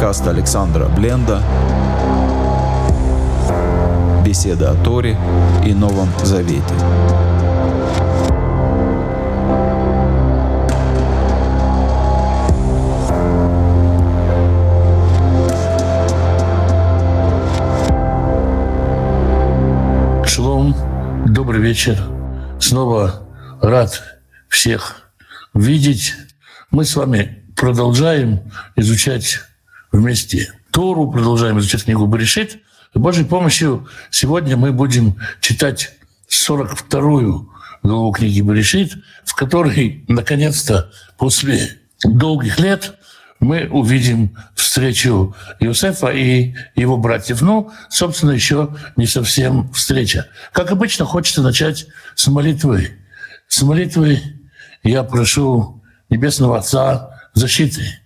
Подкаст Александра Бленда. Беседа о Торе и Новом Завете. Шалом, добрый вечер. Снова рад всех видеть. Мы с вами продолжаем изучать вместе Тору, продолжаем изучать книгу Берешит. С Божьей помощью сегодня мы будем читать 42-ю главу книги Берешит, в которой, наконец-то, после долгих лет мы увидим встречу Иосифа и его братьев. Ну, собственно, еще не совсем встреча. Как обычно, хочется начать с молитвы. С молитвы я прошу Небесного Отца защиты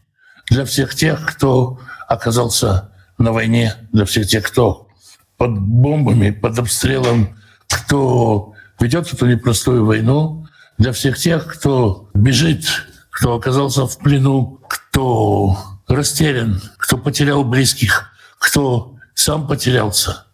для всех тех, кто оказался на войне, для всех тех, кто под бомбами, под обстрелом, кто ведет эту непростую войну, для всех тех, кто бежит, кто оказался в плену, кто растерян, кто потерял близких, кто сам потерялся,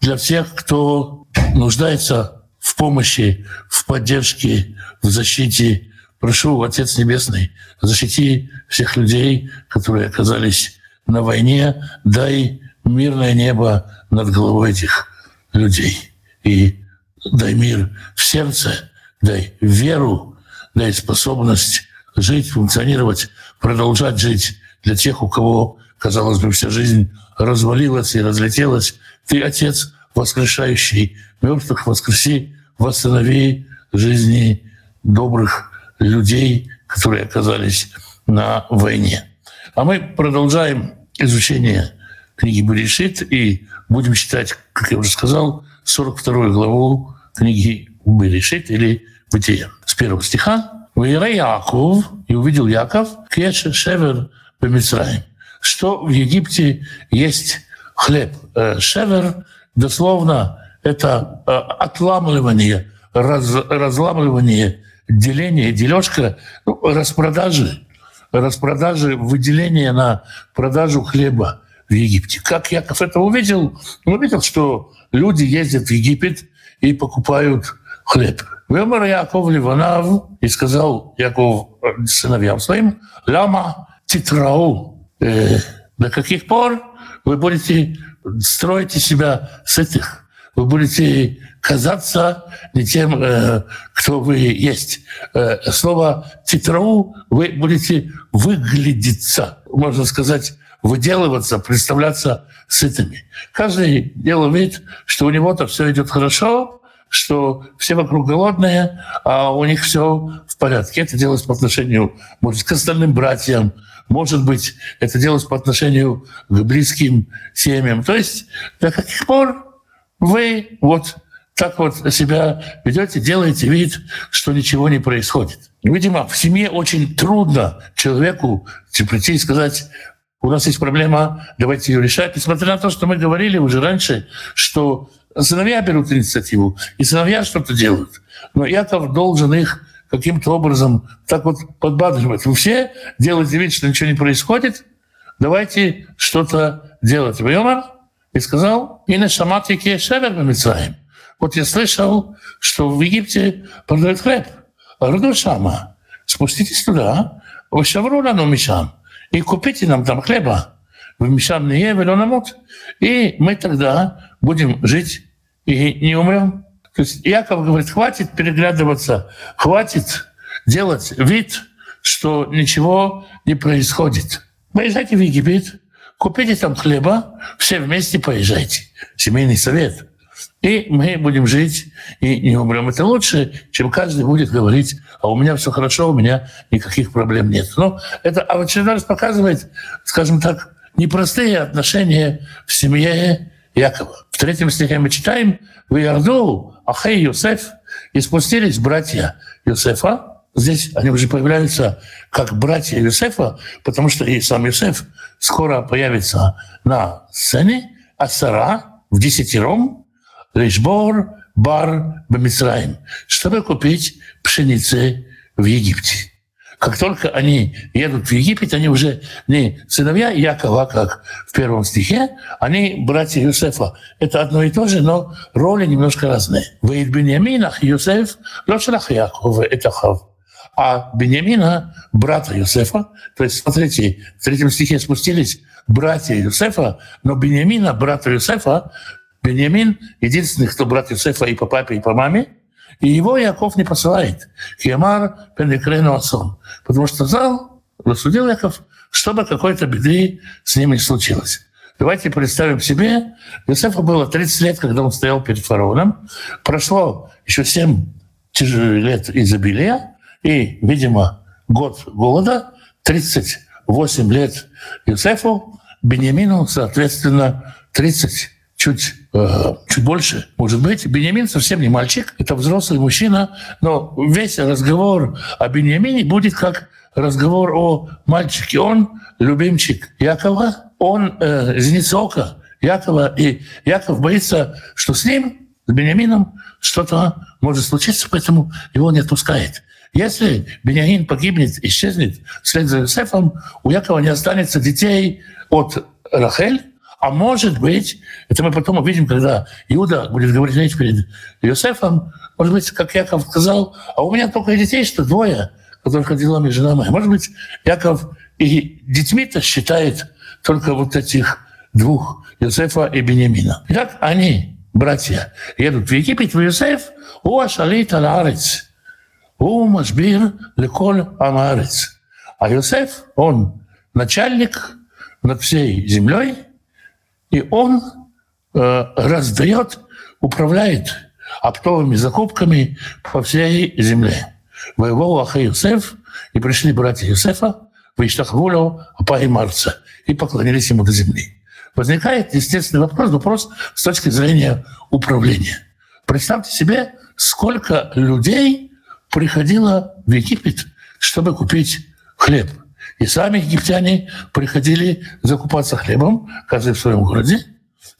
для всех, кто нуждается в помощи, в поддержке, в защите. Прошу, Отец Небесный, защити всех людей, которые оказались на войне, дай мирное небо над головой этих людей. И дай мир в сердце, дай веру, дай способность жить, функционировать, продолжать жить для тех, у кого, казалось бы, вся жизнь развалилась и разлетелась. Ты, Отец, воскрешающий мертвых, воскреси, восстанови жизни добрых людей, которые оказались на войне. А мы продолжаем изучение книги Берешит и будем читать, как я уже сказал, 42 главу книги Берешит или Бытия. С первого стиха. «Ваира Яков, и увидел Яков, кеш шевер бемицраим, что в Египте есть хлеб. Э, шевер дословно это э, отламывание, раз, разламывание, деление, дележка, ну, распродажи, распродажи, выделение на продажу хлеба в Египте. Как Яков это увидел? Он увидел, что люди ездят в Египет и покупают хлеб. Вымер Яков Ливанав и сказал Яков э, сыновьям своим, «Лама титрау». Э, до каких пор вы будете строить из себя сытых? Вы будете казаться не тем, э, кто вы есть. Э, слово «титрау» вы будете выглядеться, можно сказать, выделываться, представляться сытыми. Каждый делал вид, что у него-то все идет хорошо, что все вокруг голодные, а у них все в порядке. Это делалось по отношению, может, к остальным братьям, может быть, это делалось по отношению к близким семьям. То есть до каких пор вы вот так вот себя ведете, делаете вид, что ничего не происходит. Видимо, в семье очень трудно человеку прийти и сказать, у нас есть проблема, давайте ее решать. Несмотря на то, что мы говорили уже раньше, что сыновья берут инициативу, и сыновья что-то делают. Но Яков должен их каким-то образом так вот подбадривать. Вы все делаете вид, что ничего не происходит, давайте что-то делать. Вайомар и сказал, и на шаматике шевер Мицраим. Вот я слышал, что в Египте продают хлеб. Роду Шама, спуститесь туда, Вashавру нам Мишам, и купите нам там хлеба. В Мишам не намут. И мы тогда будем жить и не умрем. То есть Яков говорит, хватит переглядываться, хватит делать вид, что ничего не происходит. Поезжайте в Египет, купите там хлеба, все вместе поезжайте. Семейный совет – и мы будем жить и не умрем. Это лучше, чем каждый будет говорить, а у меня все хорошо, у меня никаких проблем нет. Но это а в очередной раз показывает, скажем так, непростые отношения в семье Якова. В третьем стихе мы читаем «В Ярду Ахей Юсеф» и спустились братья Юсефа. Здесь они уже появляются как братья Юсефа, потому что и сам Юсеф скоро появится на сцене, а Сара в десятером Лишбор бар Бамисраим, чтобы купить пшеницы в Египте. как только они едут в Египет, они уже не сыновья Якова, как в первом стихе, они братья Юсефа. Это одно и то же, но роли немножко разные. В Беньяминах Юсеф, Лошелах Якова, это Хав. А Беньямина, брата Юсефа, то есть, смотрите, в третьем стихе спустились братья Юсефа, но Беньямина, брата Юсефа, Беньямин, единственный, кто брат Юсефа и по папе, и по маме, и его Яков не посылает. Хиамар пенекрену отцом. Потому что сказал, рассудил Яков, чтобы какой-то беды с ним не случилось. Давайте представим себе, Иосифу было 30 лет, когда он стоял перед фараоном. Прошло еще 7 лет изобилия и, видимо, год голода, 38 лет Иосифу, Бениамину, соответственно, 30 чуть, э, чуть больше, может быть. Беньямин совсем не мальчик, это взрослый мужчина, но весь разговор о Беньямине будет как разговор о мальчике. Он любимчик Якова, он э, зеница ока Якова, и Яков боится, что с ним, с Беньямином, что-то может случиться, поэтому его не отпускает. Если Бениамин погибнет, исчезнет вслед за Иосифом, у Якова не останется детей от Рахель, а может быть, это мы потом увидим, когда Иуда будет говорить перед Иосифом, может быть, как Яков сказал, а у меня только детей, что двое, которых родила мне жена моя. Может быть, Яков и детьми-то считает только вот этих двух, Иосифа и Бениамина. Итак, они, братья, едут в Египет, в Иосиф, у Ашалит Аларец, у Машбир Леколь Амарец. А Иосиф, он начальник над всей землей, и он э, раздает, управляет оптовыми закупками по всей земле. Воевал Аха Юсеф, и пришли братья Юсефа, Виштахвулю, Апа и Марца, и поклонились ему до земли. Возникает естественный вопрос, вопрос с точки зрения управления. Представьте себе, сколько людей приходило в Египет, чтобы купить хлеб – и сами египтяне приходили закупаться хлебом, каждый в своем городе.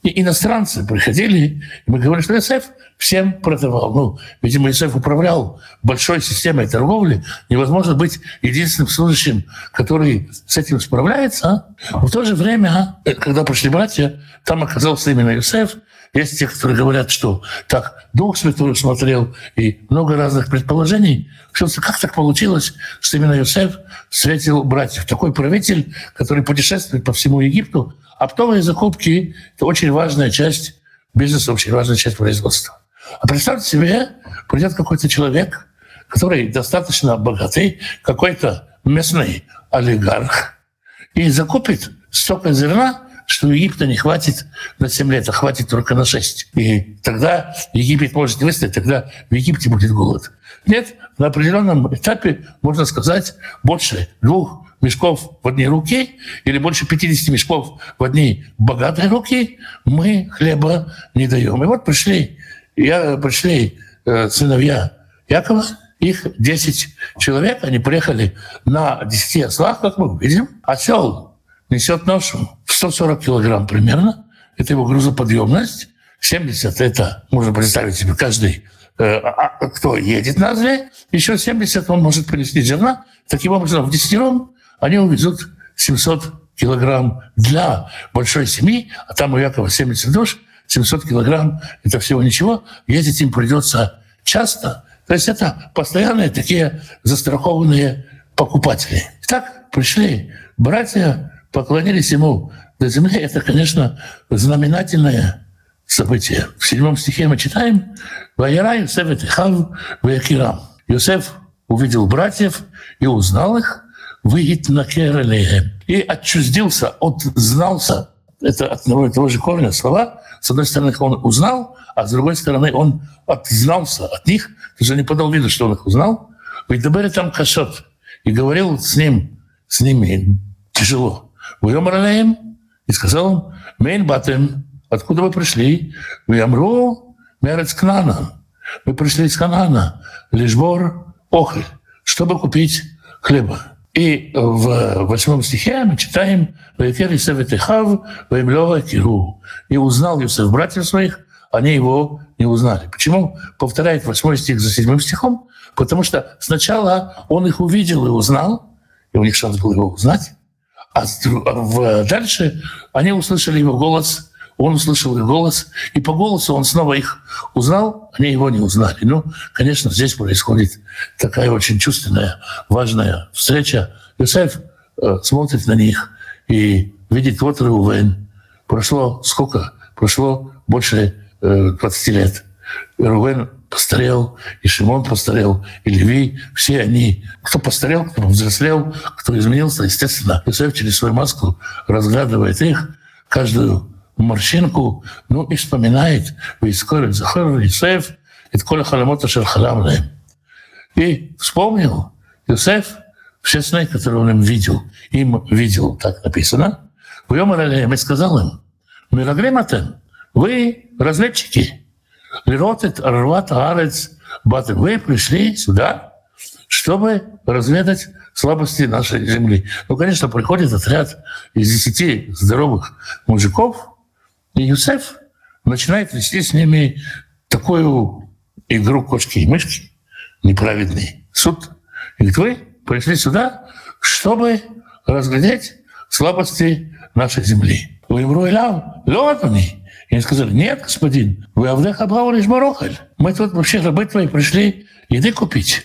И иностранцы приходили, и мы говорили, что Иосиф всем продавал. Ну, видимо, Иосиф управлял большой системой торговли. Невозможно быть единственным служащим, который с этим справляется. А? В то же время, когда пришли братья, там оказался именно Иосиф, есть те, которые говорят, что так Дух Святой смотрел, и много разных предположений. Все, как так получилось, что именно Иосиф встретил братьев? Такой правитель, который путешествует по всему Египту. Оптовые закупки – это очень важная часть бизнеса, очень важная часть производства. А представьте себе, придет какой-то человек, который достаточно богатый, какой-то местный олигарх, и закупит столько зерна, что Египта не хватит на 7 лет, а хватит только на 6. И тогда Египет может не выстоять, тогда в Египте будет голод. Нет, на определенном этапе, можно сказать, больше двух мешков в одни руки или больше 50 мешков в одни богатые руки мы хлеба не даем. И вот пришли, я, пришли э, сыновья Якова, их 10 человек, они приехали на 10 ослах, как мы видим. Осел несет ношу в 140 килограмм примерно. Это его грузоподъемность. 70 – это, можно представить себе, каждый, э, а, а, кто едет на зле. Еще 70 он может принести зерна. Таким образом, в десятером они увезут 700 килограмм для большой семьи, а там у Якова 70 душ, 700 килограмм – это всего ничего. Ездить им придется часто. То есть это постоянные такие застрахованные покупатели. Так пришли братья, поклонились ему до земли, это, конечно, знаменательное событие. В седьмом стихе мы читаем «Ваера Юсеф и Хав Ваякирам». Юсеф увидел братьев и узнал их, выйдет на Кералеем. И отчуздился, отзнался. Это от одного и того же корня слова. С одной стороны, он узнал, а с другой стороны, он отзнался от них. То есть он не подал виду, что он их узнал. Ведь добыли там кашот. И говорил с ним, с ними тяжело. Вьомар алеем, и сказал им, Мейн батем, откуда вы пришли? Вы амру, мерец Кнана. Мы пришли из Канана, лишбор охель, чтобы купить хлеба. И в восьмом стихе мы читаем «Ваекер Исев Этехав, Ваемлева Киру». И узнал Юсеф братьев своих, они его не узнали. Почему повторяет 8 стих за 7 стихом? Потому что сначала он их увидел и узнал, и у них шанс был его узнать, а дальше они услышали его голос, он услышал их голос, и по голосу он снова их узнал, они его не узнали. Ну, конечно, здесь происходит такая очень чувственная, важная встреча. Юсеф э, смотрит на них и видит, вот Рувен. Прошло сколько? Прошло больше э, 20 лет. Рувен постарел, и Шимон постарел, и Леви, все они, кто постарел, кто взрослел, кто изменился, естественно, Иосиф через свою маску разглядывает их, каждую морщинку, ну и вспоминает, «Вискорит Захар Иосиф, и коля халамота шел халам И вспомнил Иосиф все сны, которые он им видел. Им видел, так написано. В Йомар и сказал им, «Мираглиматен, вы разведчики, Лиротет Арват Арец Батым. Вы пришли сюда, чтобы разведать слабости нашей земли. Ну, конечно, приходит отряд из десяти здоровых мужиков, и Юсеф начинает вести с ними такую игру кошки и мышки, неправедный суд. И говорит, вы пришли сюда, чтобы разглядеть слабости нашей земли. Вы Лав, Лотани, и они сказали, нет, господин, вы Авдеха Бауриш Барохаль. Мы тут вообще рабы твои пришли еды купить.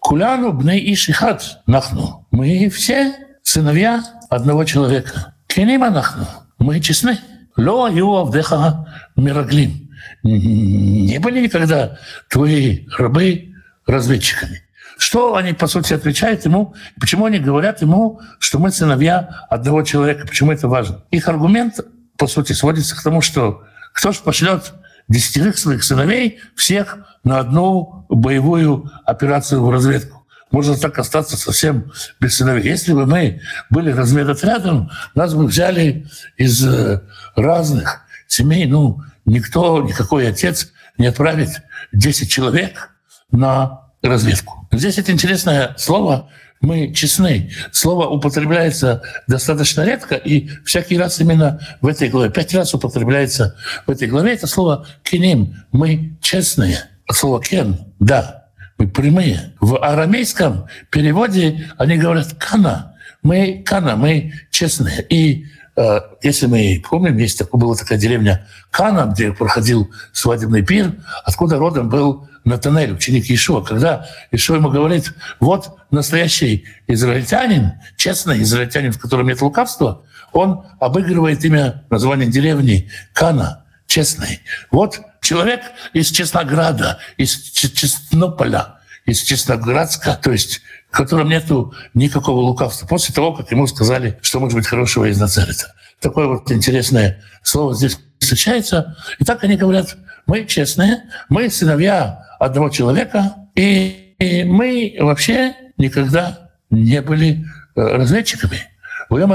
Куляну бней ишихат нахну. Мы все сыновья одного человека. Кенима нахну. Мы честны. Ло ю Авдеха Мираглим. Не были никогда твои рабы разведчиками. Что они, по сути, отвечают ему? Почему они говорят ему, что мы сыновья одного человека? Почему это важно? Их аргумент по сути, сводится к тому, что кто же пошлет десятерых своих сыновей всех на одну боевую операцию в разведку? Можно так остаться совсем без сыновей. Если бы мы были разведотрядом, нас бы взяли из э, разных семей. Ну, никто, никакой отец не отправит 10 человек на разведку. Здесь это интересное слово мы честны. Слово употребляется достаточно редко, и всякий раз именно в этой главе, пять раз употребляется в этой главе, это слово «киним». Мы честные. Слово «кен» — «да». Мы прямые. В арамейском переводе они говорят «кана». Мы «кана», мы честные. И э, если мы помним, есть такая, была такая деревня Кана, где проходил свадебный пир, откуда родом был Натанель, ученик Ишуа, когда Ишуа ему говорит, вот настоящий израильтянин, честный израильтянин, в котором нет лукавства, он обыгрывает имя, название деревни Кана, честный. Вот человек из Честнограда, из Честнополя, из Честноградска, то есть в котором нету никакого лукавства, после того, как ему сказали, что может быть хорошего из Нацарета. Такое вот интересное слово здесь встречается. И так они говорят, мы честные, мы сыновья одного человека, и, и мы вообще никогда не были э, разведчиками. Вы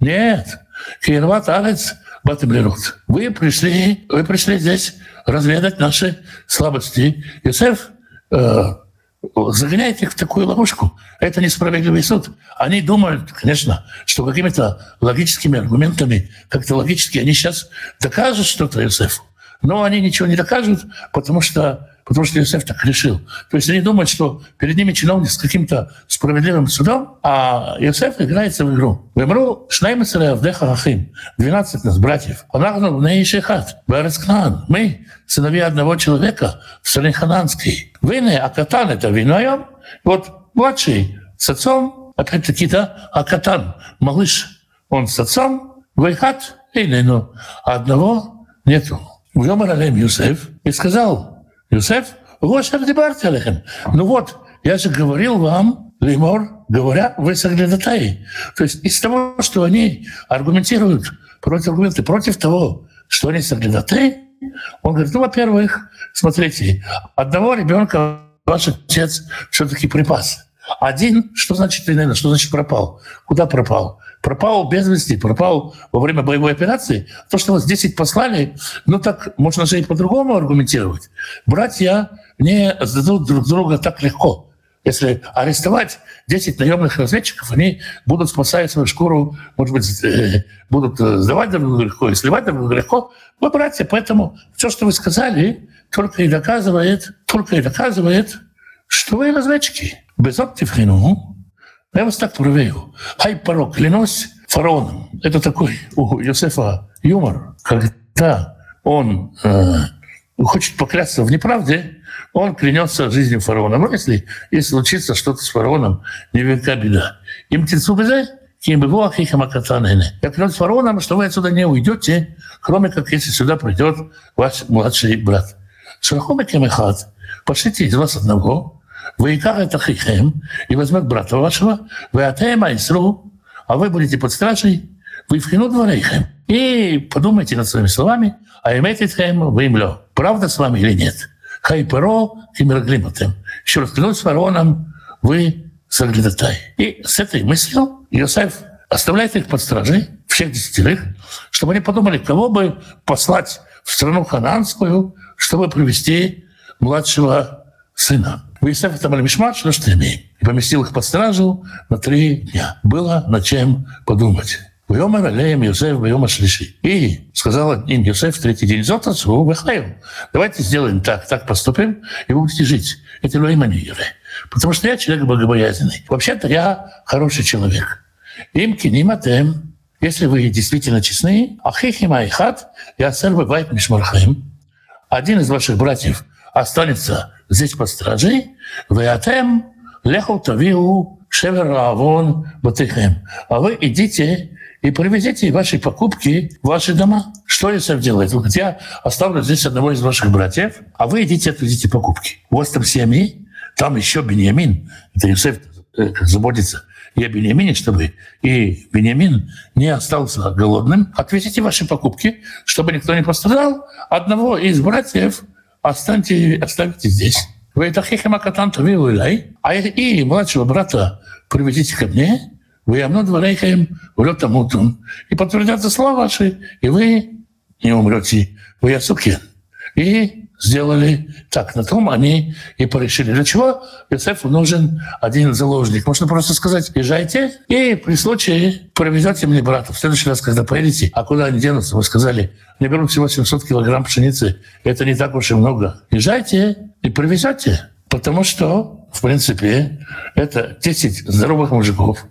Нет. Кирват Алец Батемлерут. Вы пришли, вы пришли здесь разведать наши слабости. Юсеф э, загоняет их в такую ловушку. Это несправедливый суд. Они думают, конечно, что какими-то логическими аргументами, как-то логически они сейчас докажут что-то Юсефу. Но они ничего не докажут, потому что потому что Иосиф так решил. То есть они думают, что перед ними чиновник с каким-то справедливым судом, а Иосиф играется в игру. Вымру Шнаймецеля Авдеха Рахим, 12 нас, братьев. Анахну в Нейшихат, Берецкнан. Мы сыновья одного человека в стране Хананской. Вины, а Катан это виноем. Вот младший с отцом, опять-таки, да, а Катан, малыш, он с отцом, Вайхат, или ну, одного нету. Уйомар Алем Юсеф и сказал, Юсеф, Гошер Дебарти Алехем. Ну вот, я же говорил вам, Леймор, говоря, вы соглядатаи. То есть из того, что они аргументируют против аргументы, против того, что они соглядатаи, он говорит, ну, во-первых, смотрите, одного ребенка ваш отец все-таки припас. Один, что значит, наверное, что значит пропал? Куда пропал? Пропал без вести, пропал во время боевой операции. То, что вас 10 послали, ну так можно же и по-другому аргументировать. Братья не сдадут друг друга так легко. Если арестовать 10 наемных разведчиков, они будут спасать свою шкуру, может быть, э, будут э, сдавать друг друга легко и сливать друг друга легко. Вы, братья, поэтому все, что вы сказали, только и доказывает, только и доказывает, что вы разведчики. Без оптифрину, я вас так проверю. Хай порог, клянусь фараоном. Это такой у Иосифа юмор, когда он э, хочет поклясться в неправде, он клянется жизнью фараона. Но если, если случится что-то с фараоном, невелика беда. Им тицубезе, кем бы ахихамакатанене. Я клянусь фараоном, что вы отсюда не уйдете, кроме как если сюда придет ваш младший брат. Шахомекем эхад, пошлите из вас одного, вы это хихем, и возьмет брата вашего, вы атема айсру, а вы будете под стражей, вы вхину дворейхем. И подумайте над своими словами, а имеете тхем вы имлё. Правда с вами или нет? Хайперо кимерглиматем. Еще раз клянусь фараоном, вы соглядатай. И с этой мыслью Иосиф оставляет их под стражей, всех десятерых, чтобы они подумали, кого бы послать в страну хананскую, чтобы привести младшего сына. Иосифа там Мишмат, имеем. И поместил их под стражу на три дня. Было над чем подумать. Вьомер алеем Йосеф Вьома Шлиши. И сказал им Йосеф в третий день, Зот отцу Вехаем. Давайте сделаем так, так поступим, и вы будете жить. Это Луиманьюре. Потому что я человек богобоязненный. Вообще-то я хороший человек. Им киниматем, если вы действительно честны, ахихим айхат, я царь бывает мишмархаем. Один из ваших братьев останется здесь под стражей, атем леху тавиу шевер авон батыхем. А вы идите и привезите ваши покупки в ваши дома. Что Исаев делает? Говорит, я оставлю здесь одного из ваших братьев, а вы идите отвезите покупки. Вас там семьи, там еще Бениамин. Это Иосиф э, заботится и о Бениамине, чтобы и Бениамин не остался голодным. Отвезите ваши покупки, чтобы никто не пострадал. Одного из братьев останьте, оставьте здесь. Вы это хихимакатан а и младшего брата привезите ко мне, вы явно дворейхаем врет тамутун. И подтвердятся слова ваши, и вы не умрете. Вы ясукен. И сделали так. На том они и порешили. Для чего Йосефу нужен один заложник? Можно просто сказать, езжайте, и при случае привезете мне брата. В следующий раз, когда поедете, а куда они денутся? Вы сказали, мне берут всего 700 килограмм пшеницы. Это не так уж и много. Езжайте и привезете. Потому что, в принципе, это 10 здоровых мужиков,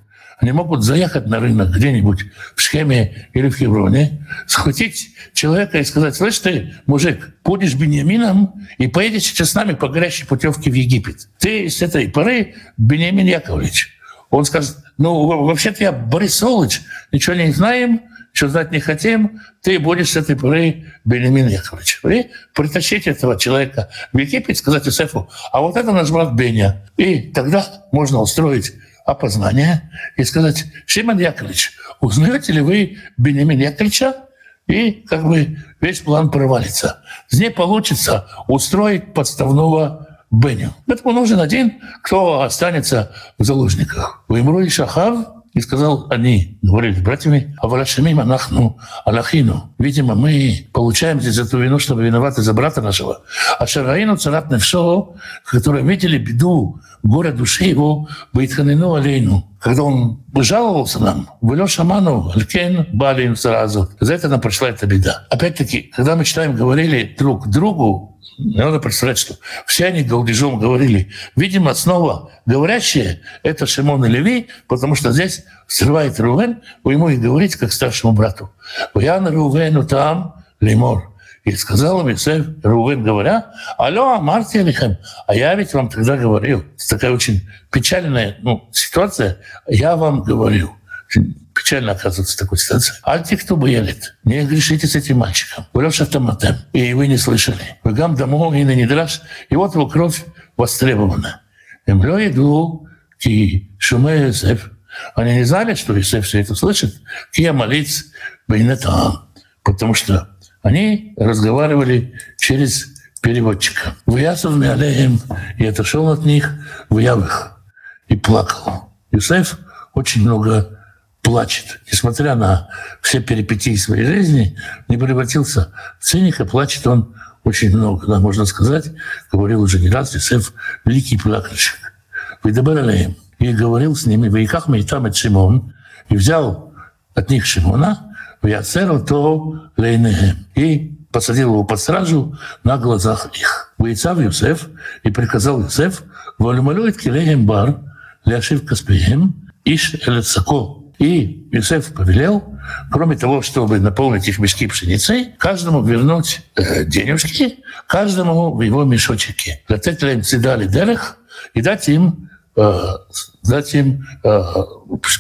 они могут заехать на рынок где-нибудь в Шхеме или в Хевроне, схватить человека и сказать, слышь ты, мужик, будешь Бениамином и поедешь сейчас с нами по горящей путевке в Египет. Ты с этой поры Бениамин Яковлевич. Он скажет, ну, вообще-то я Борис Солыч, ничего не знаем, что знать не хотим, ты будешь с этой поры Бенемин Яковлевич. И притащить этого человека в Египет, сказать Иосифу, а вот это наш брат Беня. И тогда можно устроить опознание и сказать, Шимон Яковлевич, узнаете ли вы Бенемин Яковлевича? И как бы весь план провалится. Здесь получится устроить подставного Беню. Поэтому нужен один, кто останется в заложниках. Вымру и Шахав, и сказал они, говорили с братьями, а варашамим анахну алахину. Видимо, мы получаем здесь эту вину, чтобы виноваты за брата нашего. А шараину царат невшо, которые видели беду, горе души его, бейтханину алейну. Когда он жаловался нам, «Вылё шаману, алькен балин сразу». За это нам пришла эта беда. Опять-таки, когда мы читаем, говорили друг другу, надо представлять, что все они голдежом говорили. Видимо, снова говорящие — это Шимон и Леви, потому что здесь срывает Рувен, ему и говорите, как старшему брату. «Ян Рувену там лимор». И сказал им Исаев, Рувен, говоря, «Алло, Марти Алихем, а я ведь вам тогда говорил». Это такая очень печальная ну, ситуация. «Я вам говорю». Печально оказывается в такой ситуации. А те, кто боялит, не грешите с этим мальчиком. Врешь автоматом. И вы не слышали. Вы гам и на недраж. И вот его кровь востребована. Эмлё иду ки шуме Иосиф. Они не знали, что Иосиф все это слышит. Кия молиться бейнетам. Потому что они разговаривали через переводчика. Ваясов алеем и отошел от них в явых и плакал. Иосиф очень много плачет, несмотря на все перипетии своей жизни, не превратился в циника, плачет он очень много, да, можно сказать, говорил уже не раз, Исеф – великий плакальщик. Выдабаралеем. И говорил с ними, «Вейках мейтам et Шимон», и взял от них Шимона, «Вяцеру то лейнехем» и посадил его под стражу на глазах их. Бойцав Юсеф и приказал Юсеф «Вальмалюет келеем бар ляшив каспеем иш элецако». И Юсеф повелел, кроме того, чтобы наполнить их мешки пшеницей, каждому вернуть э, денежки, каждому в его мешочке. Затетлем цидали дерех и дать им э,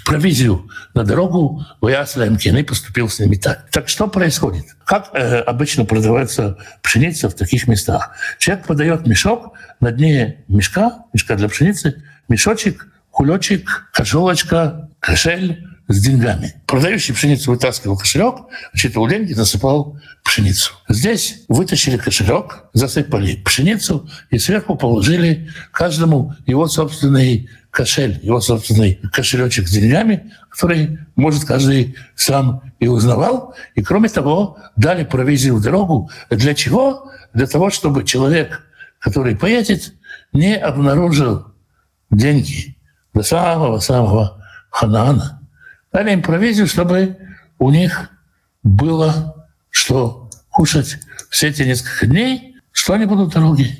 провизию на дорогу, Ваяслаем Кены поступил с ними так. Так что происходит? Как обычно продавается пшеница в таких местах? Человек подает мешок, на дне мешка, мешка для пшеницы, мешочек, кулечек, кошелочка, кошель с деньгами. Продающий пшеницу вытаскивал кошелек, отчитывал деньги, засыпал пшеницу. Здесь вытащили кошелек, засыпали пшеницу и сверху положили каждому его собственный кошель, его собственный кошелечек с деньгами, который, может, каждый сам и узнавал. И, кроме того, дали провизию в дорогу. Для чего? Для того, чтобы человек, который поедет, не обнаружил деньги до самого-самого Ханаана. Дали им провизию, чтобы у них было что кушать все эти несколько дней, что они будут в дороге.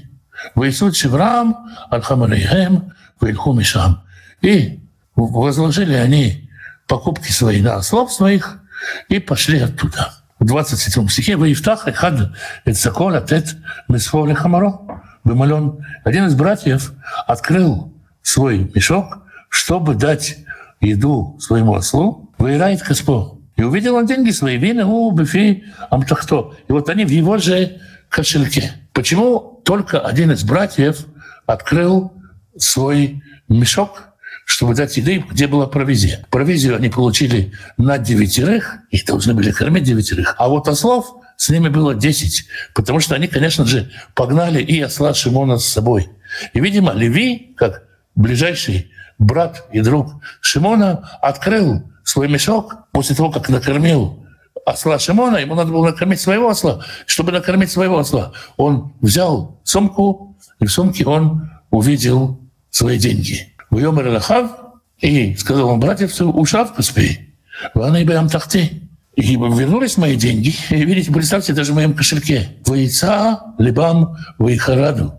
Вейсут Шеврам, Алхамарейхем, Вильху Мишам. И возложили они покупки свои на ослов своих и пошли оттуда. В 27 стихе «Ваифтах эхад эт сакол атет месфор хамаро». Бемален, один из братьев открыл свой мешок, чтобы дать еду своему ослу, выирает Хаспо. И увидел он деньги свои, вина, у, бифи, амтахто. И вот они в его же кошельке. Почему только один из братьев открыл свой мешок, чтобы дать еды, где была провизия. Провизию они получили на девятерых, их должны были кормить девятерых. А вот ослов с ними было десять, потому что они, конечно же, погнали и осла Шимона с собой. И, видимо, Леви, как ближайший брат и друг Шимона, открыл свой мешок после того, как накормил осла Шимона, ему надо было накормить своего осла. Чтобы накормить своего осла, он взял сумку, и в сумке он увидел свои деньги. Вьомер Лахав, и сказал он братьев, ушав поспей, вана и бэм тахты. И вернулись мои деньги. И видите, представьте, даже в моем кошельке. Вайца, либам, вайхараду.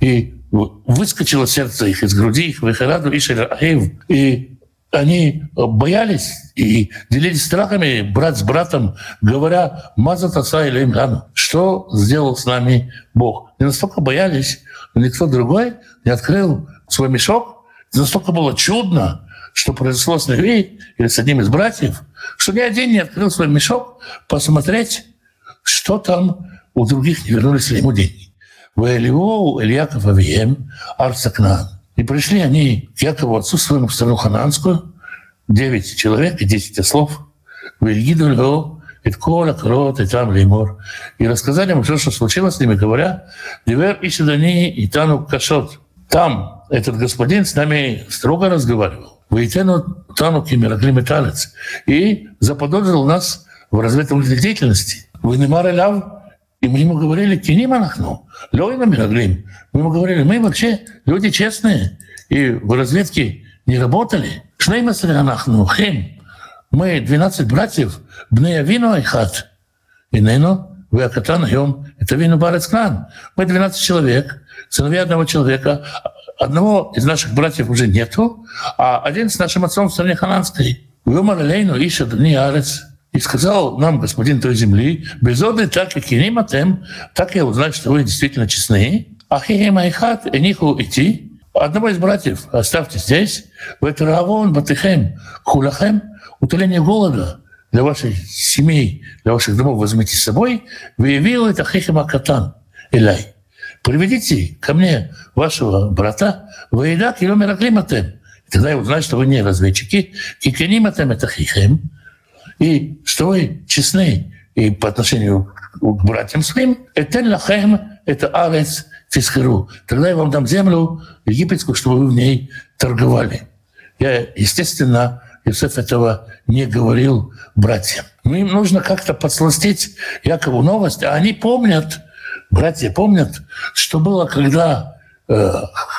И выскочило сердце их из груди, их вайхараду, и они боялись и делились страхами брат с братом, говоря «Мазатаса или имгану». Что сделал с нами Бог? И настолько боялись, никто другой не открыл свой мешок. И настолько было чудно, что произошло с Леви или с одним из братьев, что ни один не открыл свой мешок посмотреть, что там у других не вернулись ли ему деньги. Ваэлевоу Ильяков Авием Арцакнан. И пришли они к Якову отцу своему в страну Хананскую, девять человек и десять ослов. Вильгиду Льву, Иткола, Крот, и там Леймор. И рассказали ему все, что случилось с ними, говоря, Дивер и Сюдани, и Тану Кашот. Там этот господин с нами строго разговаривал. Войтену Тану Кимираклиметалец. И заподозрил нас в разведывательной деятельности. Вы не Ляв, и мы ему говорили, кини монахну, лёйна мираглим. Мы ему говорили, мы вообще люди честные, и в разведке не работали. Шнейма анахну, хем. Мы 12 братьев, бнея вину айхат. И нену, вы акатан йом, это вину барецкнан. Мы 12 человек, сыновья одного человека. Одного из наших братьев уже нету, а один с нашим отцом в стране Хананской. Вы лейну ищет дни арец. И сказал нам господин той земли, безодный так и киниматем, так я узнаю, что вы действительно честны. Ахихем айхат, эниху идти. Одного из братьев оставьте здесь. В это равон, батыхем, хулахем, утоление голода для ваших семей, для ваших домов возьмите с собой. Выявил это хихем акатан, Элай. Приведите ко мне вашего брата, воеда километра климатем. Тогда я узнаю, что вы не разведчики. Кикениматем это хихем и что вы честны и по отношению к братьям своим, это лахем, это арец фисхеру. Тогда я вам дам землю египетскую, чтобы вы в ней торговали. Я, естественно, Иосиф этого не говорил братьям. Но им нужно как-то подсластить Якову новость, а они помнят, братья помнят, что было, когда э,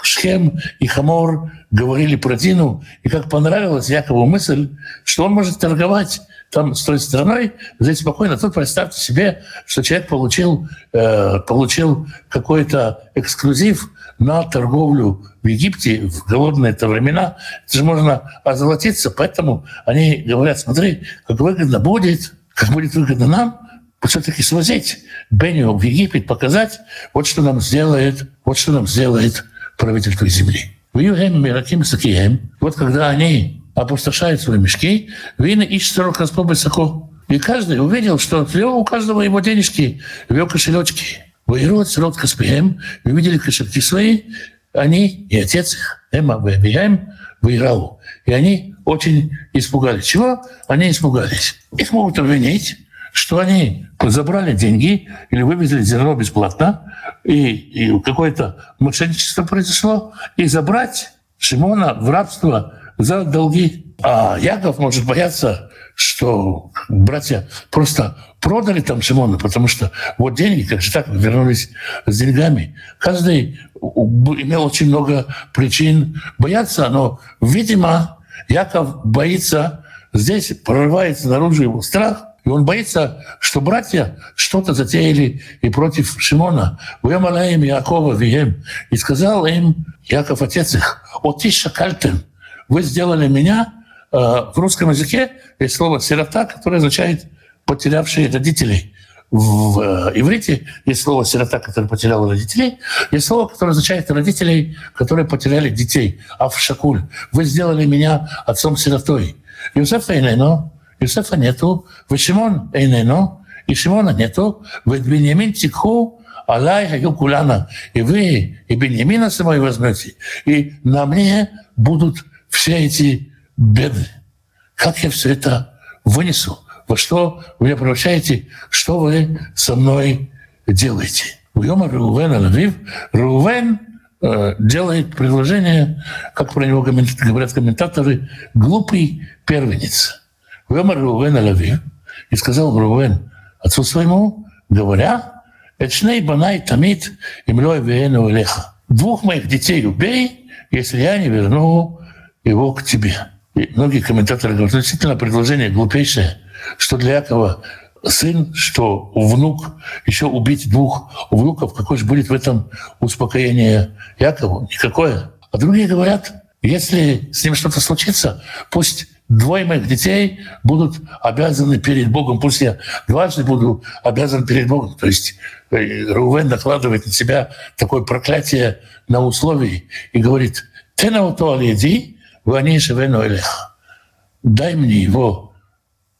Шхем и Хамор говорили про Дину, и как понравилась Якову мысль, что он может торговать там с той стороной, здесь спокойно. Тут представьте себе, что человек получил, э, получил какой-то эксклюзив на торговлю в Египте в голодные это времена. Это же можно озолотиться, поэтому они говорят, смотри, как выгодно будет, как будет выгодно нам, все-таки свозить Беню в Египет, показать, вот что нам сделает, вот что нам сделает правительство земли. Вот когда они опустошают свои мешки, вины ищут сорок раз высоко. И каждый увидел, что у каждого его денежки, его кошелечки. Воируют сирот Каспием, увидели кошельки свои, они и отец их, Эма Вебием, выиграл. И они очень испугались. Чего? Они испугались. Их могут обвинить, что они забрали деньги или вывезли зерно бесплатно, и, и какое-то мошенничество произошло, и забрать Шимона в рабство за долги. А Яков может бояться, что братья просто продали там Шимона, потому что вот деньги, как же так, вернулись с деньгами. Каждый имел очень много причин бояться, но, видимо, Яков боится, здесь прорывается наружу его страх, и он боится, что братья что-то затеяли и против Шимона. «Вемалаем Якова вием». И сказал им Яков, отец их, «Отиша кальтен». Вы сделали меня, э, в русском языке есть слово «сирота», которое означает «потерявшие родителей». В э, иврите есть слово «сирота», который потерял родителей. Есть слово, которое означает «родителей, которые потеряли детей». Авшакуль. Вы сделали меня отцом-сиротой. Юсеф Эйнено, Юсефа нету, в Шимон Эйнено, и Шимона нету, в Беньямин Тикху, Алай Хаю Кулана. И вы, и Беньямина самой возьмете, и на мне будут все эти беды. Как я все это вынесу? Во что вы меня превращаете? Что вы со мной делаете? У Йома Рувен э, делает предложение, как про него говорят комментаторы, глупый первенец. Вемар Рувен Лавив и сказал Рувен отцу своему, говоря, «Эчней банай тамит имлой веену элеха». Двух моих детей убей, если я не верну его к тебе. И многие комментаторы говорят, действительно предложение глупейшее, что для Якова сын, что внук, еще убить двух внуков, какое же будет в этом успокоение Якову? Никакое. А другие говорят, если с ним что-то случится, пусть двое моих детей будут обязаны перед Богом, пусть я дважды буду обязан перед Богом. То есть э, Рувен накладывает на себя такое проклятие на условии и говорит, ты на то леди, Вани Шевену Элех. Дай мне его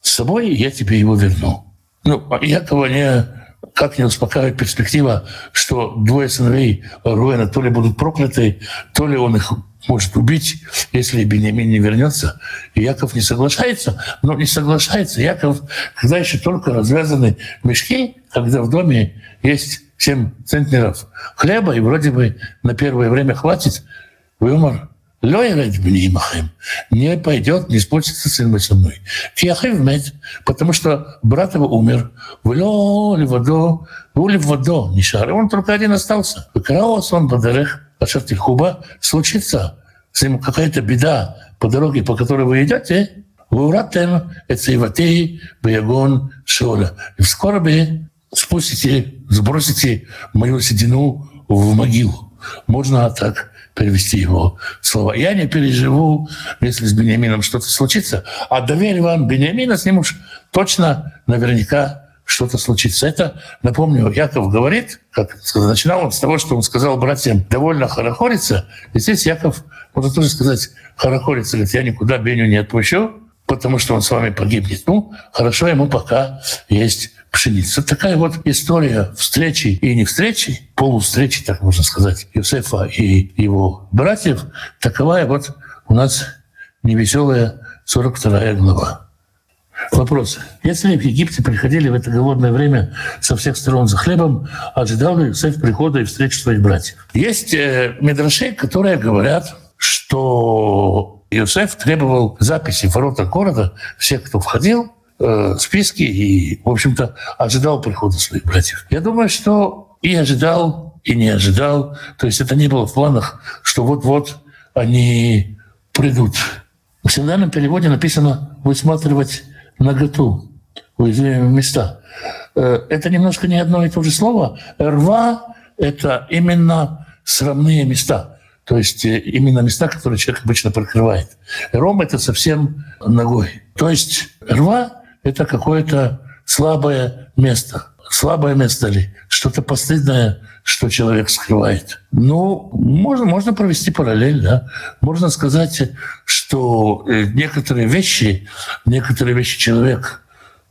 с собой, я тебе его верну. Ну, Якова не, как не успокаивает перспектива, что двое сыновей Руэна то ли будут прокляты, то ли он их может убить, если Бенемин не вернется. И Яков не соглашается, но не соглашается Яков, когда еще только развязаны мешки, когда в доме есть 7 центнеров хлеба, и вроде бы на первое время хватит. Вымор не пойдет, не спустится сын мой со мной. Потому что брат его умер. Шар. Он только один остался. Выкралась он бадарех, а хуба случится с ним какая-то беда по дороге, по которой вы идете, вы уратем эцейватей баягон шоля. И в скорби спустите, сбросите мою седину в могилу. Можно так перевести его слова. Я не переживу, если с Бениамином что-то случится, а доверь вам Бениамина, с ним уж точно наверняка что-то случится. Это, напомню, Яков говорит, как начинал он с того, что он сказал братьям, довольно хорохориться. И здесь Яков может тоже сказать, хорохориться, говорит, я никуда Беню не отпущу, потому что он с вами погибнет. Ну, хорошо, ему пока есть пшеница. Такая вот история встречи и не встречи, полувстречи, так можно сказать, Юсефа и его братьев, таковая вот у нас невеселая 42 глава. Вопрос. Если в Египте приходили в это голодное время со всех сторон за хлебом, ожидал ли Иосиф прихода и встречи своих братьев? Есть э, медрашей, которые говорят, что Иосиф требовал записи в воротах города всех, кто входил, э, списки и, в общем-то, ожидал прихода своих братьев. Я думаю, что и ожидал, и не ожидал. То есть это не было в планах, что вот-вот они придут. В синодальном переводе написано «высматривать наготу», уязвимые места. Э, это немножко не одно и то же слово. «Рва» — это именно срамные места. То есть э, именно места, которые человек обычно прикрывает. Ром — это совсем ногой. То есть рва — это какое-то слабое место. Слабое место ли? Что-то постыдное, что человек скрывает. Ну, можно, можно провести параллель, да. Можно сказать, что э, некоторые вещи, некоторые вещи человек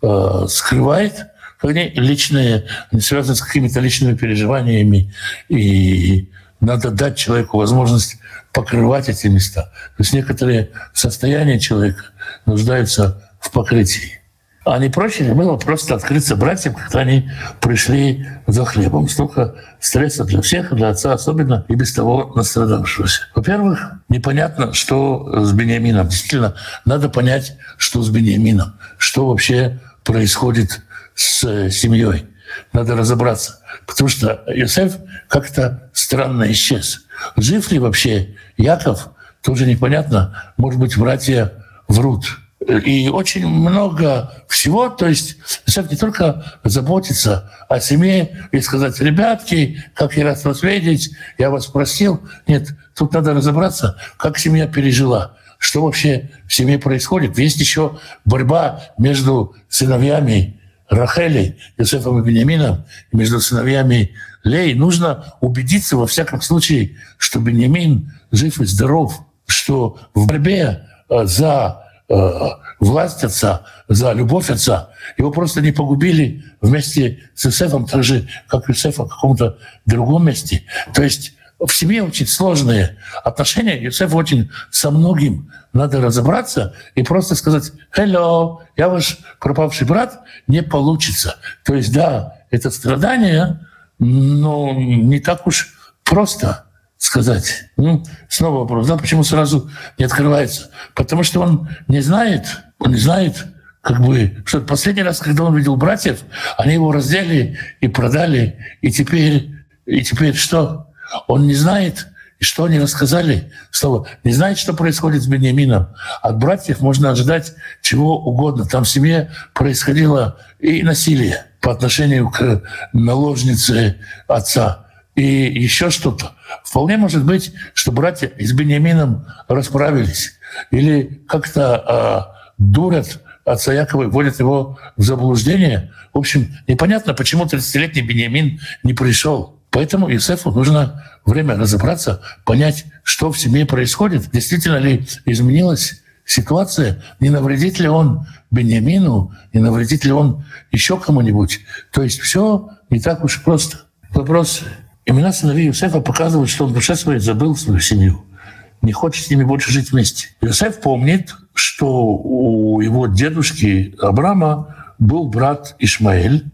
э, скрывает, они личные, не связаны с какими-то личными переживаниями и надо дать человеку возможность покрывать эти места. То есть некоторые состояния человека нуждаются в покрытии. А не проще ли было просто открыться братьям, когда они пришли за хлебом? Столько стресса для всех, для отца особенно, и без того настрадавшегося. Во-первых, непонятно, что с Бениамином. Действительно, надо понять, что с Бениамином, что вообще происходит с семьей. Надо разобраться. Потому что Иосиф как-то странно исчез. Жив ли вообще Яков, тоже непонятно. Может быть, братья врут. И очень много всего, то есть Иосиф не только заботится о семье и сказать, ребятки, как я рад вас видеть, я вас просил. Нет, тут надо разобраться, как семья пережила, что вообще в семье происходит. Есть еще борьба между сыновьями Рахели, Иосифом и Бениамином, между сыновьями Лей, нужно убедиться во всяком случае, что Бениамин жив и здоров, что в борьбе э, за э, власть отца, за любовь отца, его просто не погубили вместе с Иосифом, так же, как Иосифа в каком-то другом месте. То есть в семье очень сложные отношения. Юсеф очень со многим надо разобраться и просто сказать «Hello, я ваш пропавший брат» не получится. То есть, да, это страдание, но не так уж просто сказать. Ну, снова вопрос, да, почему сразу не открывается? Потому что он не знает, он не знает, как бы, что последний раз, когда он видел братьев, они его раздели и продали, и теперь, и теперь что? Он не знает, что они рассказали, слово, не знает, что происходит с Бениамином. От братьев можно ожидать чего угодно. Там в семье происходило и насилие по отношению к наложнице отца, и еще что-то. Вполне может быть, что братья с Бениамином расправились или как-то э, дурят отца Якова и вводят его в заблуждение. В общем, непонятно, почему 30-летний Бениамин не пришел. Поэтому Иосифу нужно время разобраться, понять, что в семье происходит, действительно ли изменилась ситуация, не навредит ли он Бениамину, не навредит ли он еще кому-нибудь. То есть все не так уж просто. Вопрос. Имена сыновей Иосифа показывают, что он в душе своей забыл свою семью, не хочет с ними больше жить вместе. Иосиф помнит, что у его дедушки Абрама был брат Ишмаэль,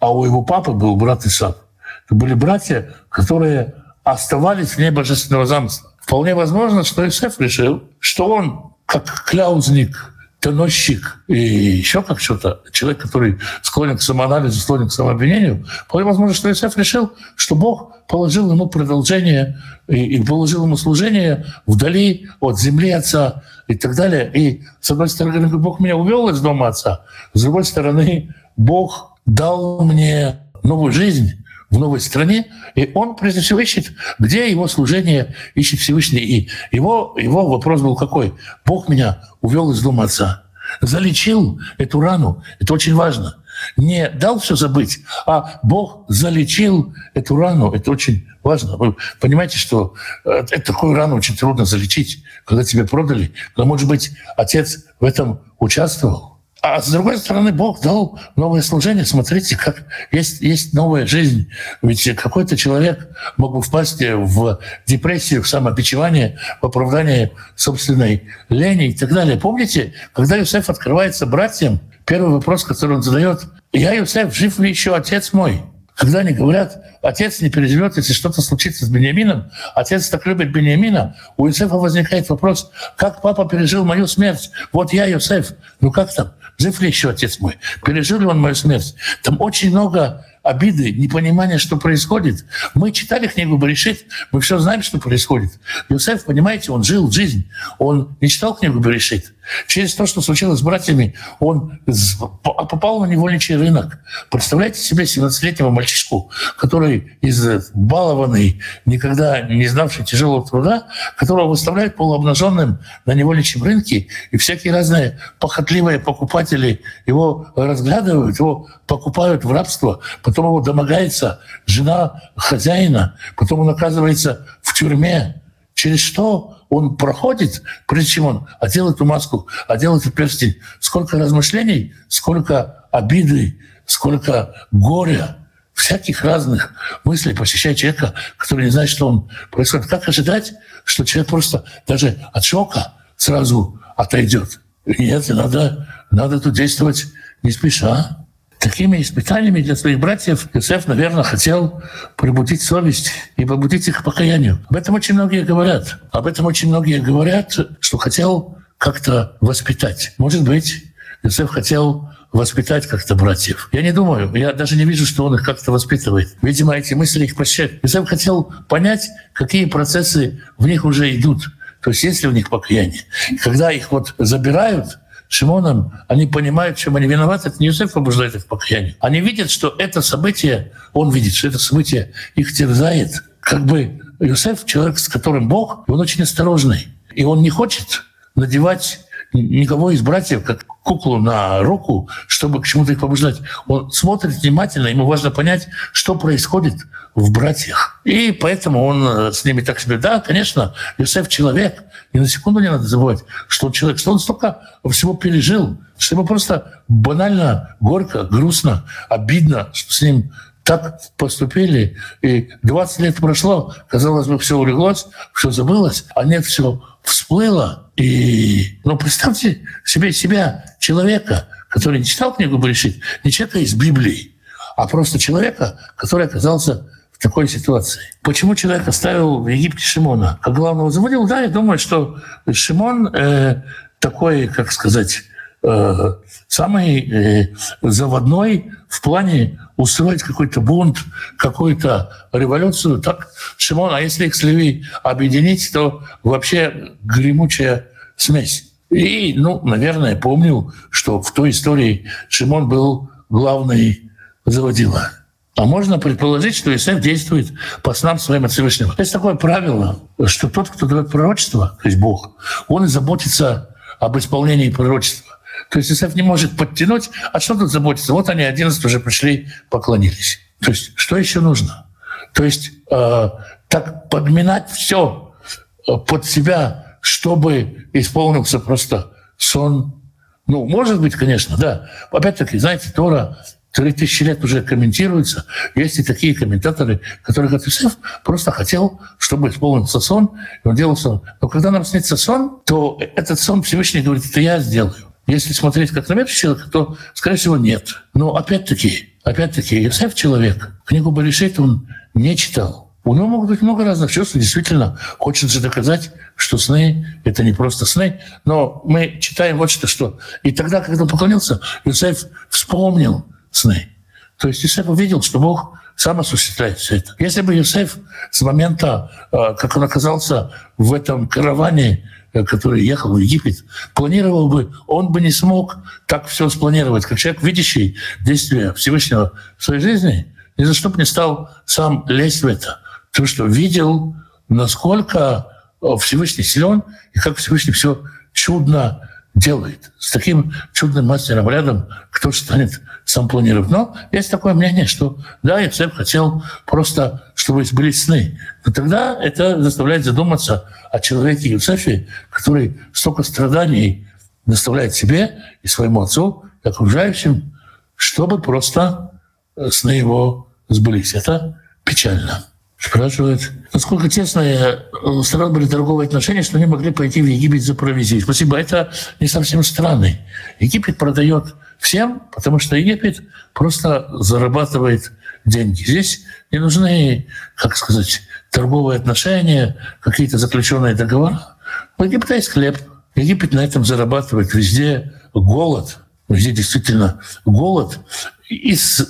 а у его папы был брат Исаак были братья, которые оставались вне божественного замысла. Вполне возможно, что Исеф решил, что он, как кляузник, доносчик и еще как что-то, человек, который склонен к самоанализу, склонен к самообвинению, вполне возможно, что Исеф решил, что Бог положил ему продолжение и, и положил ему служение вдали от земли отца и так далее. И, с одной стороны, Бог меня увел из дома отца, с другой стороны, Бог дал мне новую жизнь, в новой стране, и он, прежде всего, ищет, где его служение ищет Всевышний. И его, его вопрос был какой? Бог меня увел из дома отца, залечил эту рану. Это очень важно. Не дал все забыть, а Бог залечил эту рану. Это очень важно. Вы понимаете, что э, это, такую рану очень трудно залечить, когда тебя продали. Но, может быть, отец в этом участвовал. А с другой стороны, Бог дал новое служение. Смотрите, как есть, есть новая жизнь. Ведь какой-то человек мог бы впасть в депрессию, в самобичевание, в оправдание собственной лени и так далее. Помните, когда Юсеф открывается братьям, первый вопрос, который он задает, «Я, Юсеф, жив ли еще отец мой?» Когда они говорят, отец не переживет, если что-то случится с Бениамином, отец так любит Бениамина, у Иосифа возникает вопрос, как папа пережил мою смерть? Вот я, Иосиф, ну как там? Жив ли еще отец мой? Пережил ли он мою смерть? Там очень много обиды, непонимание, что происходит. Мы читали книгу Берешит, мы все знаем, что происходит. Иосиф, понимаете, он жил жизнь, он не читал книгу Берешит. Через то, что случилось с братьями, он попал на невольничий рынок. Представляете себе 17-летнего мальчишку, который из балованный, никогда не знавший тяжелого труда, которого выставляют полуобнаженным на невольничьем рынке, и всякие разные похотливые покупатели его разглядывают, его покупают в рабство, потом его домогается жена хозяина, потом он оказывается в тюрьме. Через что он проходит, прежде чем он одел эту маску, одел этот перстень, сколько размышлений, сколько обиды, сколько горя, всяких разных мыслей посещает человека, который не знает, что он происходит. Как ожидать, что человек просто даже от шока сразу отойдет? Нет, надо, надо тут действовать не спеша. Такими испытаниями для своих братьев Иосиф, наверное, хотел пробудить совесть и побудить их к покаянию. Об этом очень многие говорят. Об этом очень многие говорят, что хотел как-то воспитать. Может быть, Иосиф хотел воспитать как-то братьев. Я не думаю, я даже не вижу, что он их как-то воспитывает. Видимо, эти мысли их прощают. Иосиф хотел понять, какие процессы в них уже идут. То есть есть ли у них покаяние. И когда их вот забирают, Шимоном, они понимают, чем они виноваты, это не Иосиф побуждает их к покаянию. Они видят, что это событие, он видит, что это событие их терзает. Как бы Иосиф, человек, с которым Бог, он очень осторожный. И он не хочет надевать никого из братьев как куклу на руку, чтобы к чему-то их побуждать. Он смотрит внимательно, ему важно понять, что происходит в братьях. И поэтому он э, с ними так себе... Да, конечно, Иосиф человек, и на секунду не надо забывать, что он человек, что он столько всего пережил, что ему просто банально горько, грустно, обидно, что с ним так поступили. И 20 лет прошло, казалось бы, все улеглось, все забылось, а нет, все всплыло. И, ну, представьте себе себя, человека, который не читал книгу Берешит, не человека из Библии, а просто человека, который оказался в такой ситуации. Почему человек оставил в Египте Шимона как главного заводил? Да, я думаю, что Шимон э, такой, как сказать, самый э, заводной в плане устроить какой-то бунт, какую-то революцию. Так, Шимон, а если их с Леви объединить, то вообще гремучая смесь. И, ну, наверное, помню, что в той истории Шимон был главный заводила. А можно предположить, что Исаак действует по снам своим от Всевышнего. Есть такое правило, что тот, кто дает пророчество, то есть Бог, он и заботится об исполнении пророчества. То есть Исаак не может подтянуть, а что тут заботиться? Вот они 11 уже пришли, поклонились. То есть что еще нужно? То есть э, так подминать все э, под себя, чтобы исполнился просто сон. Ну, может быть, конечно, да. Опять-таки, знаете, Тора Три тысячи лет уже комментируется. Есть и такие комментаторы, которые говорят, Иосиф просто хотел, чтобы исполнился сон, и он делал сон. Но когда нам снится сон, то этот сон Всевышний говорит, это я сделаю. Если смотреть как на верующего человека, то, скорее всего, нет. Но опять-таки, опять-таки, Иосиф человек, книгу Баришит он не читал. У него могут быть много разных чувств. Действительно, хочется доказать, что сны — это не просто сны. Но мы читаем вот что, что. И тогда, когда он поклонился, Иосиф вспомнил, сны. То есть Иосиф увидел, что Бог сам осуществляет все это. Если бы Иосиф с момента, э, как он оказался в этом караване, который ехал в Египет, планировал бы, он бы не смог так все спланировать. Как человек, видящий действия Всевышнего в своей жизни, ни за что бы не стал сам лезть в это. Потому что видел, насколько э, Всевышний силен, и как Всевышний все чудно делает. С таким чудным мастером рядом кто станет сам планировать. Но есть такое мнение, что да, Ецеп хотел просто, чтобы сбылись сны. Но тогда это заставляет задуматься о человеке Юсефе, который столько страданий доставляет себе и своему отцу, и окружающим, чтобы просто сны его сбылись. Это печально. Спрашивают, насколько тесные у стран были торговые отношения, что они могли пойти в Египет за провизией. Спасибо, это не совсем странный. Египет продает всем, потому что Египет просто зарабатывает деньги. Здесь не нужны, как сказать, торговые отношения, какие-то заключенные договора. У Египта есть хлеб. Египет на этом зарабатывает. Везде голод. Везде действительно голод. Из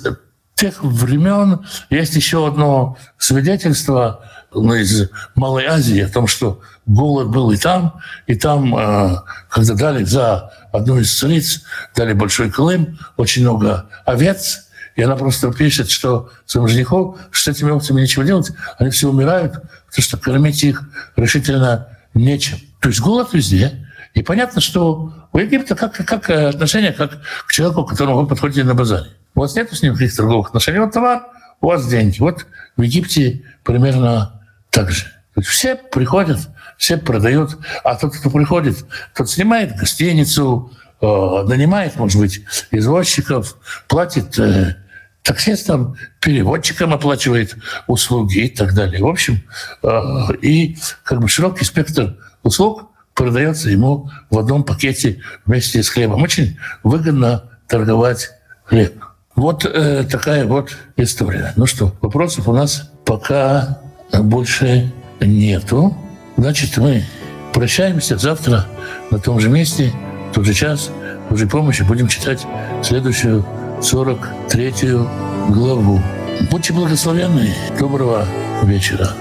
тех времен есть еще одно свидетельство ну, из Малой Азии о том, что голод был и там, и там, э, когда дали за одну из цариц, дали большой Колым, очень много овец, и она просто пишет, что своим женихов, что с этими овцами нечего делать, они все умирают, потому что кормить их решительно нечем. То есть голод везде. И понятно, что у Египта как, как отношение как к человеку, к которому вы подходите на базаре. У вас нет с ним никаких торговых отношений. Вот товар, у вас деньги. Вот в Египте примерно так же. Все приходят, все продают, а тот, кто приходит, тот снимает гостиницу, э, нанимает, может быть, извозчиков, платит э, таксистам, переводчикам оплачивает услуги и так далее. В общем, э, и как бы широкий спектр услуг продается ему в одном пакете вместе с хлебом. Очень выгодно торговать хлеб. Вот э, такая вот история. Ну что, вопросов у нас пока больше нету. Значит, мы прощаемся завтра на том же месте, в тот же час, в Божьей помощи будем читать следующую 43 главу. Будьте благословенны. Доброго вечера.